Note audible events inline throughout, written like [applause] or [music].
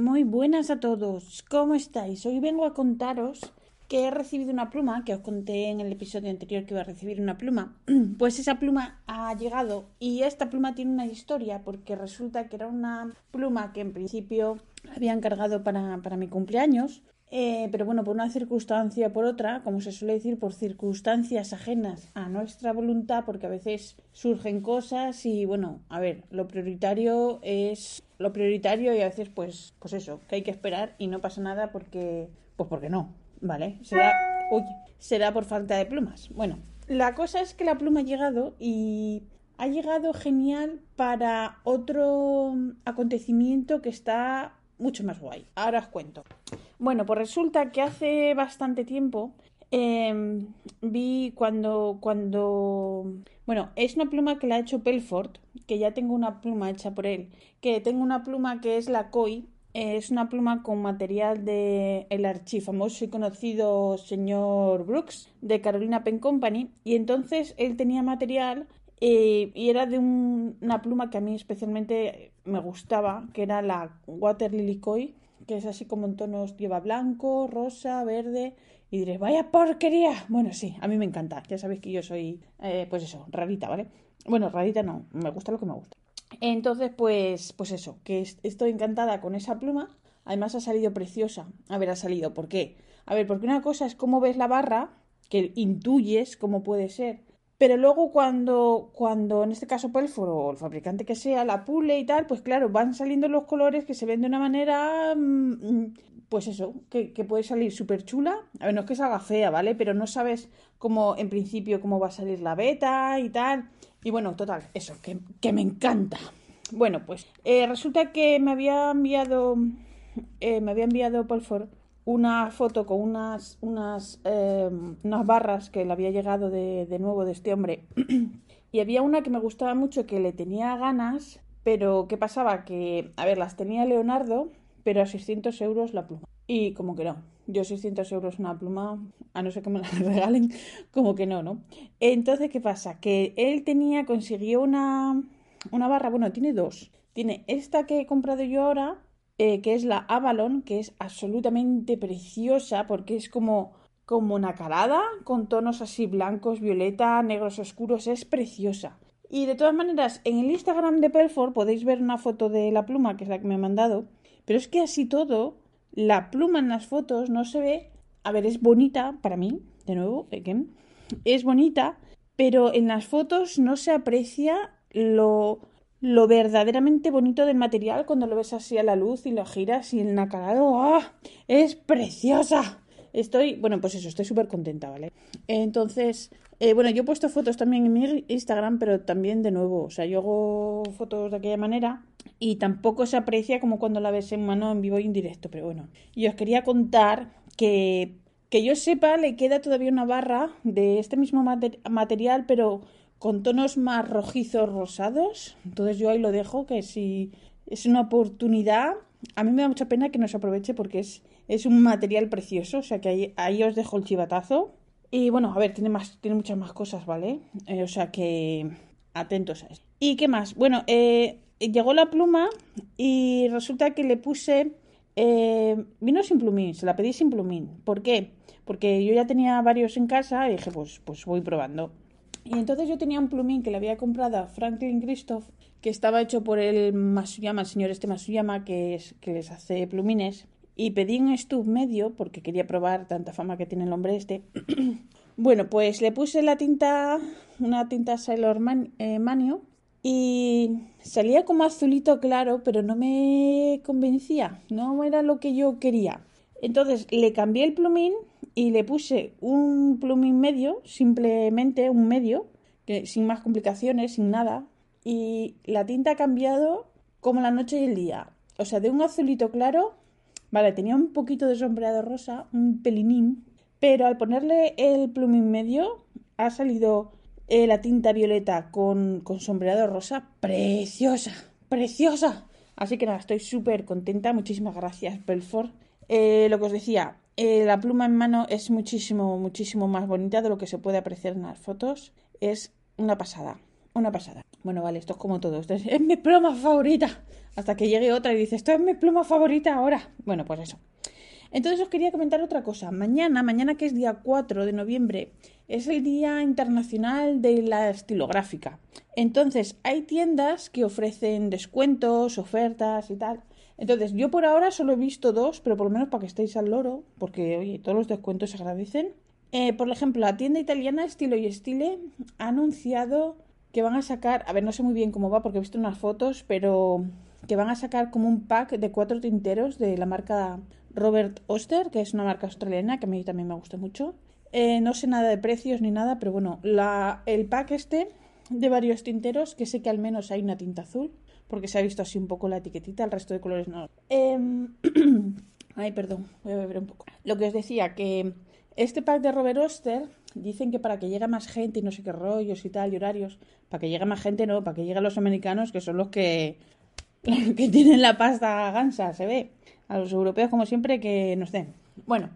Muy buenas a todos, ¿cómo estáis? Hoy vengo a contaros que he recibido una pluma, que os conté en el episodio anterior que iba a recibir una pluma. [clears throat] Pues esa pluma ha llegado y esta pluma tiene una historia porque resulta que era una pluma que en principio había encargado para, para mi cumpleaños eh, pero bueno, por una circunstancia o por otra, como se suele decir, por circunstancias ajenas a nuestra voluntad, porque a veces surgen cosas y bueno, a ver, lo prioritario es lo prioritario y a veces pues, pues eso, que hay que esperar y no pasa nada porque, pues porque no, ¿vale? Será, uy, será por falta de plumas. Bueno, la cosa es que la pluma ha llegado y ha llegado genial para otro acontecimiento que está mucho más guay. Ahora os cuento. Bueno, pues resulta que hace bastante tiempo em, vi cuando, cuando... Bueno, es una pluma que la ha hecho Pelford, que ya tengo una pluma hecha por él, que tengo una pluma que es la Koi, es una pluma con material de el archifamoso y conocido señor Brooks de Carolina Pen Company y entonces él tenía material eh, y era de una pluma que a mí especialmente me gustaba, que era la Water Lily Koi, que es así como en tonos, lleva blanco, rosa, verde, y diréis, vaya porquería. Bueno, sí, a mí me encanta, ya sabéis que yo soy, eh, pues eso, rarita, ¿vale? Bueno, rarita no, me gusta lo que me gusta. Entonces, pues, pues eso, que estoy encantada con esa pluma. Además ha salido preciosa. A ver, ha salido, ¿por qué? A ver, porque una cosa es cómo ves la barra, que intuyes cómo puede ser, pero luego cuando, cuando en este caso Pelfor o el fabricante que sea la pule y tal, pues claro, van saliendo los colores que se ven de una manera, mm, pues eso, que, puede salir súper chula. A ver, no es que salga fea, ¿vale? Pero no sabes cómo, en principio, cómo va a salir la beta y tal. Y bueno, total, eso, que, que me encanta. Bueno, pues eh, resulta que me había enviado, eh, me había enviado Pelfor una foto con unas, unas, em, unas barras que le había llegado de, de nuevo de este hombre. [clears throat] y había una que me gustaba mucho, que le tenía ganas, pero ¿qué pasaba? Que, a ver, las tenía Leonardo, pero a 600 euros la pluma. Y como que no, yo 600 euros una pluma, a no ser que me la [laughs] regalen, como que no, ¿no? Entonces, ¿qué pasa? Que él tenía, consiguió una, una barra, bueno, tiene dos. Tiene esta que he comprado yo ahora, eh, que es la Avalon, que es absolutamente preciosa porque es como, como nacarada, con tonos así blancos, violeta, negros oscuros, es preciosa. Y de todas maneras, en el Instagram de Pelford podéis ver una foto de la pluma, que es la que me ha mandado, pero es que así todo, la pluma en las fotos no se ve, a ver, es bonita para mí, de nuevo, es bonita, pero en las fotos no se aprecia lo lo verdaderamente bonito del material cuando lo ves así a la luz y lo giras y el nacarado ¡ah! ¡Es preciosa! Estoy, bueno, pues eso, estoy súper contenta, ¿vale? Entonces, eh, bueno, yo he puesto fotos también en mi Instagram, pero también de nuevo, o sea, yo hago fotos de aquella manera y tampoco se aprecia como cuando la ves en mano en vivo y en directo, pero bueno, y os quería contar que, que yo sepa, le queda todavía una barra de este mismo material, pero con tonos más rojizos rosados. Entonces yo ahí lo dejo, que si es una oportunidad, a mí me da mucha pena que no se aproveche porque es, es un material precioso, o sea que ahí, ahí os dejo el chivatazo. Y bueno, a ver, tiene, más, tiene muchas más cosas, ¿vale? Eh, o sea que atentos a eso. ¿Y qué más? Bueno, eh, llegó la pluma y resulta que le puse... Eh, vino sin plumín, se la pedí sin plumín. ¿Por qué? Porque yo ya tenía varios en casa y dije, pues, pues voy probando. Y entonces yo tenía un plumín que le había comprado a Franklin Christoph, que estaba hecho por el Masuyama, el señor este Masuyama, que, es, que les hace plumines. Y pedí un stub medio, porque quería probar tanta fama que tiene el hombre este. [clears throat] bueno, pues le puse la tinta, una tinta Sailor eh, Manio, y salía como azulito claro, pero no me convencía, no era lo que yo quería. Entonces le cambié el plumín y le puse un plumín medio, simplemente un medio, que, sin más complicaciones, sin nada, y la tinta ha cambiado como la noche y el día. O sea, de un azulito claro, vale, tenía un poquito de sombreado rosa, un pelinín, pero al ponerle el plumín medio ha salido eh, la tinta violeta con, con sombreado rosa, preciosa, preciosa. Así que nada, estoy súper contenta. Muchísimas gracias, Belfort. Eh, lo que os decía, eh, la pluma en mano es muchísimo, muchísimo más bonita de lo que se puede apreciar en las fotos. Es una pasada, una pasada. Bueno, vale, esto es como todo. Esto es, es mi pluma favorita. Hasta que llegue otra y dice, esto es mi pluma favorita ahora. Bueno, pues eso. Entonces os quería comentar otra cosa. Mañana, mañana que es día 4 de noviembre, es el Día Internacional de la Estilográfica. Entonces, hay tiendas que ofrecen descuentos, ofertas y tal. Entonces, yo por ahora solo he visto dos, pero por lo menos para que estéis al loro, porque, oye, todos los descuentos se agradecen. Eh, por ejemplo, la tienda italiana Estilo y Estile ha anunciado que van a sacar, a ver, no sé muy bien cómo va porque he visto unas fotos, pero que van a sacar como un pack de cuatro tinteros de la marca Robert Oster, que es una marca australiana que a mí también me gusta mucho. Eh, no sé nada de precios ni nada, pero bueno, la, el pack este de varios tinteros, que sé que al menos hay una tinta azul, porque se ha visto así un poco la etiquetita, el resto de colores no. Em, [clears throat] ay, perdón, voy a beber un poco. Lo que os decía, que este pack de Robert Oster dicen que para que llegue más gente y no sé qué rollos y tal, y horarios, para que llegue más gente no, para que lleguen los americanos, que son los que, [laughs] que tienen la pasta gansa, se ve a los europeos como siempre que nos den. Bueno,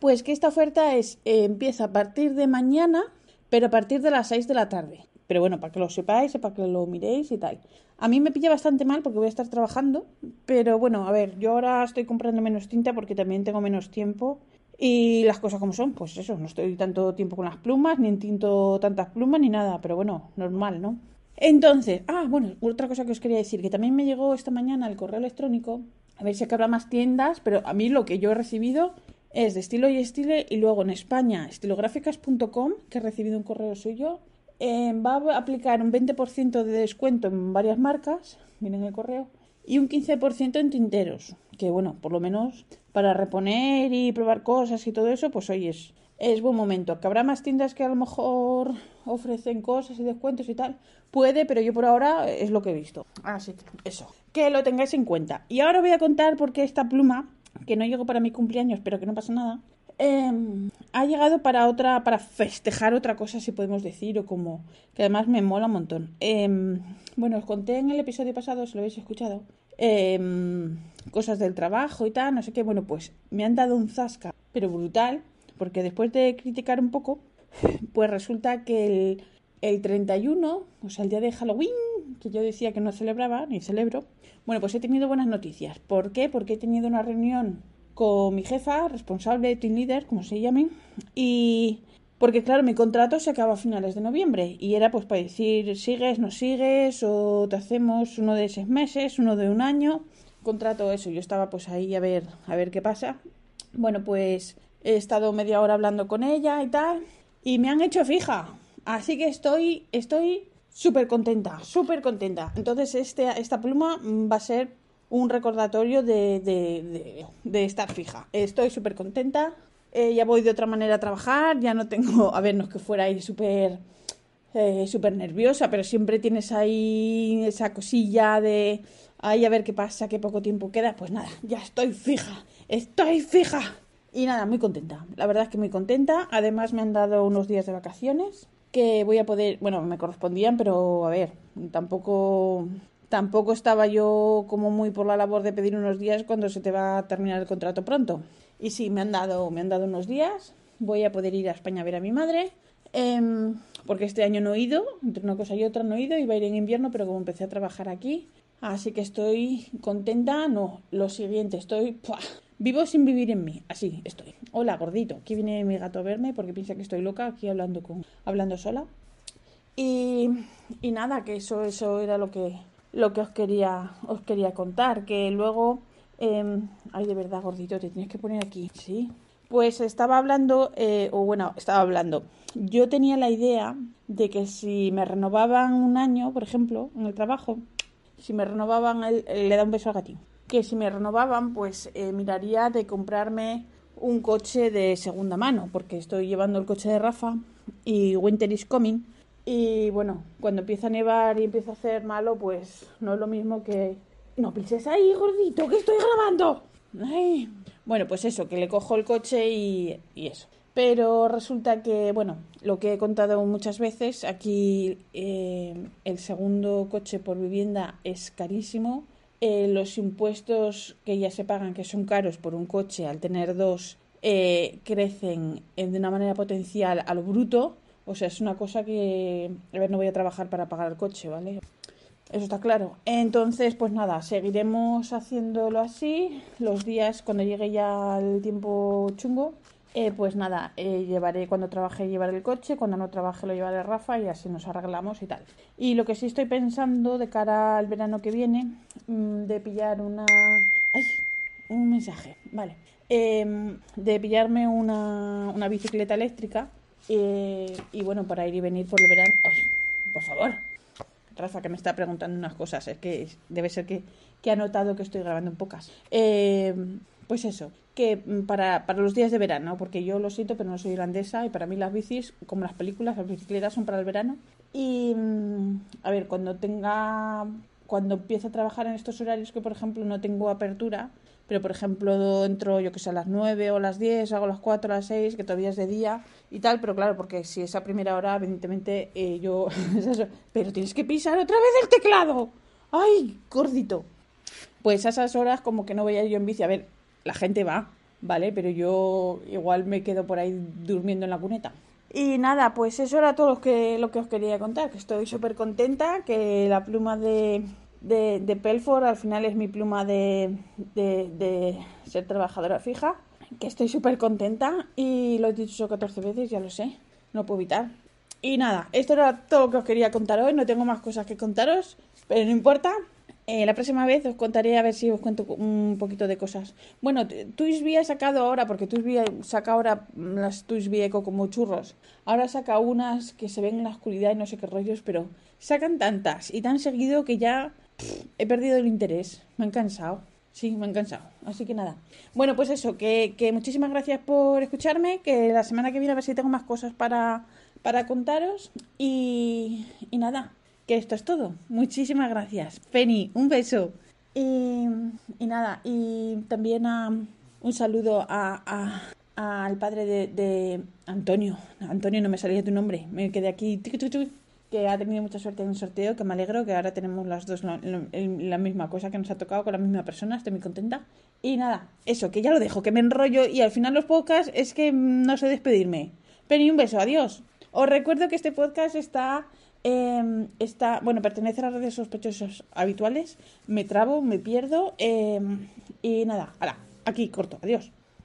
pues que esta oferta es eh, empieza a partir de mañana, pero a partir de las 6 de la tarde. Pero bueno, para que lo sepáis, para que lo miréis y tal. A mí me pilla bastante mal porque voy a estar trabajando, pero bueno, a ver, yo ahora estoy comprando menos tinta porque también tengo menos tiempo y las cosas como son, pues eso, no estoy tanto tiempo con las plumas, ni tinto tantas plumas ni nada, pero bueno, normal, ¿no? Entonces, ah, bueno, otra cosa que os quería decir, que también me llegó esta mañana el correo electrónico a ver si acá habrá más tiendas, pero a mí lo que yo he recibido es de estilo y estile y luego en España estilográficas.com, que he recibido un correo suyo, eh, va a aplicar un 20% de descuento en varias marcas, miren el correo, y un 15% en tinteros, que bueno, por lo menos para reponer y probar cosas y todo eso, pues hoy es, es buen momento. Que habrá más tiendas que a lo mejor ofrecen cosas y descuentos y tal. Puede, pero yo por ahora es lo que he visto. Así que eso. Que lo tengáis en cuenta. Y ahora voy a contar por qué esta pluma, que no llegó para mi cumpleaños, pero que no pasa nada, em, ha llegado para otra, para festejar otra cosa, si podemos decir, o como, que además me mola un montón. Em, bueno, os conté en el episodio pasado, si lo habéis escuchado, em, cosas del trabajo y tal, no sé qué. Bueno, pues me han dado un zasca, pero brutal, porque después de criticar un poco, [laughs] pues resulta que el, el 31, o sea, el día de Halloween, que yo decía que no celebraba, ni celebro, bueno, pues he tenido buenas noticias. ¿Por qué? Porque he tenido una reunión con mi jefa, responsable, team leader, como se llamen, y porque claro, mi contrato se acaba a finales de noviembre y era pues para decir sigues, no sigues o te hacemos uno de seis meses, uno de un año, contrato eso, yo estaba pues ahí a ver a ver qué pasa. Bueno, pues he estado media hora hablando con ella y tal y me han hecho fija. Así que estoy, estoy súper contenta, súper contenta. Entonces este, esta pluma va a ser un recordatorio de, de, de, estar fija. Estoy súper contenta. Eh, ya voy de otra manera a trabajar. Ya no tengo, [laughs] a ver, no es que fuera ahí súper eh, súper nerviosa, pero siempre tienes ahí esa cosilla de, ay, a ver qué pasa, qué poco tiempo queda. Pues nada, ya estoy fija, estoy fija. Y nada, muy contenta. La verdad es que muy contenta. Además me han dado unos días de vacaciones que voy a poder, bueno, me correspondían, pero a ver, tampoco tampoco estaba yo como muy por la labor de pedir unos días cuando se te va a terminar el contrato pronto. Y sí, me han dado, me han dado unos días. Voy a poder ir a España a ver a mi madre. Em, porque este año no he ido, entre una cosa y otra no he ido, iba a ir en invierno, pero como empecé a trabajar aquí, así que estoy contenta. No, lo siguiente, estoy Vivo sin vivir en mí, así estoy. Hola, gordito. Aquí viene mi gato a verme porque piensa que estoy loca aquí hablando con hablando sola. Y, y nada, que eso eso era lo que lo que os quería os quería contar, que luego eh, ay, de verdad, gordito, te tienes que poner aquí, ¿sí? Pues estaba hablando, eh, o bueno, estaba hablando. Yo tenía la idea de que si me renovaban un año, por ejemplo, en el trabajo, si me renovaban, el, le da un beso al gatín que si me renovaban, pues eh, miraría de comprarme un coche de segunda mano, porque estoy llevando el coche de Rafa y Winter is coming. Y bueno, cuando empieza a nevar y empieza a hacer malo, pues no es lo mismo que... No pises ahí, gordito, que estoy grabando. Bueno, pues eso, que le cojo el coche y, eso. Pero resulta que, bueno, lo que he contado muchas veces, aquí eh, el segundo coche por vivienda es carísimo eh, los impuestos que ya se pagan, que son caros por un coche, al tener dos, eh, crecen de una manera potencial a lo bruto. O sea, es una cosa que, a ver, no voy a trabajar para pagar el coche, ¿vale? Eso está claro. Entonces, pues nada, seguiremos haciéndolo así. Los días, cuando llegue ya el tiempo chungo, eh, pues nada, eh, llevaré, cuando trabaje llevaré el coche, cuando no trabaje lo llevaré Rafa y así nos arreglamos y tal. Y lo que sí estoy pensando de cara al verano que viene, mm, de pillar una... ¡Ay! Un mensaje, vale. Em, de pillarme una, una bicicleta eléctrica eh, y bueno, para ir y venir por el verano. Por favor. Rafa que me está preguntando unas cosas, es que debe ser que, que ha notado que estoy grabando en pocas. Eh, pues eso, que mm, para, para los días de verano, porque yo lo siento, pero no soy irlandesa y para mí las bicis, como las películas, las bicicletas son para el verano. Y mm, a ver, cuando tenga, cuando empiece a trabajar en estos horarios que por ejemplo no tengo apertura, pero por ejemplo entro yo que sé a las 9 o a las 10, hago las 4 a las 6, que todavía es de día y tal, pero claro, porque si es a primera hora, evidentemente eh, yo... [laughs] pero tienes que pisar otra vez el teclado. ¡Ay, gordito! Pues a esas horas como que no voy a ir yo en bici. A ver, la gente va, ¿vale? Pero yo igual me quedo por ahí durmiendo en la cuneta. Y nada, pues eso era todo lo que, lo que os quería contar, que estoy súper contenta, que la pluma de, de, de, Pelford al final es mi pluma de, de, ser trabajadora fija, que estoy súper contenta y lo he dicho 14 veces, ya lo sé, no puedo evitar. Y nada, esto era todo lo que os quería contar hoy, no tengo más cosas que contaros, pero no importa, eh, la próxima vez os contaré a ver si os cuento un poquito de cosas. Bueno, Twisby ha sacado ahora, porque Twisby saca ahora las Twisby Eco como churros. Ahora saca unas que se ven en la oscuridad y no sé qué rollos, pero sacan tantas y tan seguido que ya he perdido el interés. Me han cansado. Sí, me han cansado. Así que nada. Bueno, pues eso, que, que muchísimas gracias por escucharme, que la semana que viene a ver si tengo más cosas para, para contaros. Y, y nada, que esto es todo. Muchísimas gracias. Penny, un beso. Y, y nada, y también a, un saludo a, al padre de, de, Antonio. Antonio, no me salía tu nombre. Me quedé aquí. Que ha tenido mucha suerte en el sorteo, que me alegro, que ahora tenemos las dos la, misma cosa que nos ha tocado con la misma persona. Estoy muy contenta. Y nada, eso, que ya lo dejo, que me enrollo y al final los podcasts es que no sé despedirme. Penny, un beso, adiós. Os recuerdo que este podcast está eh, está, bueno, pertenece a las redes sospechosas habituales. Me trabo, me pierdo. Eh, y nada, ala, aquí corto. Adiós.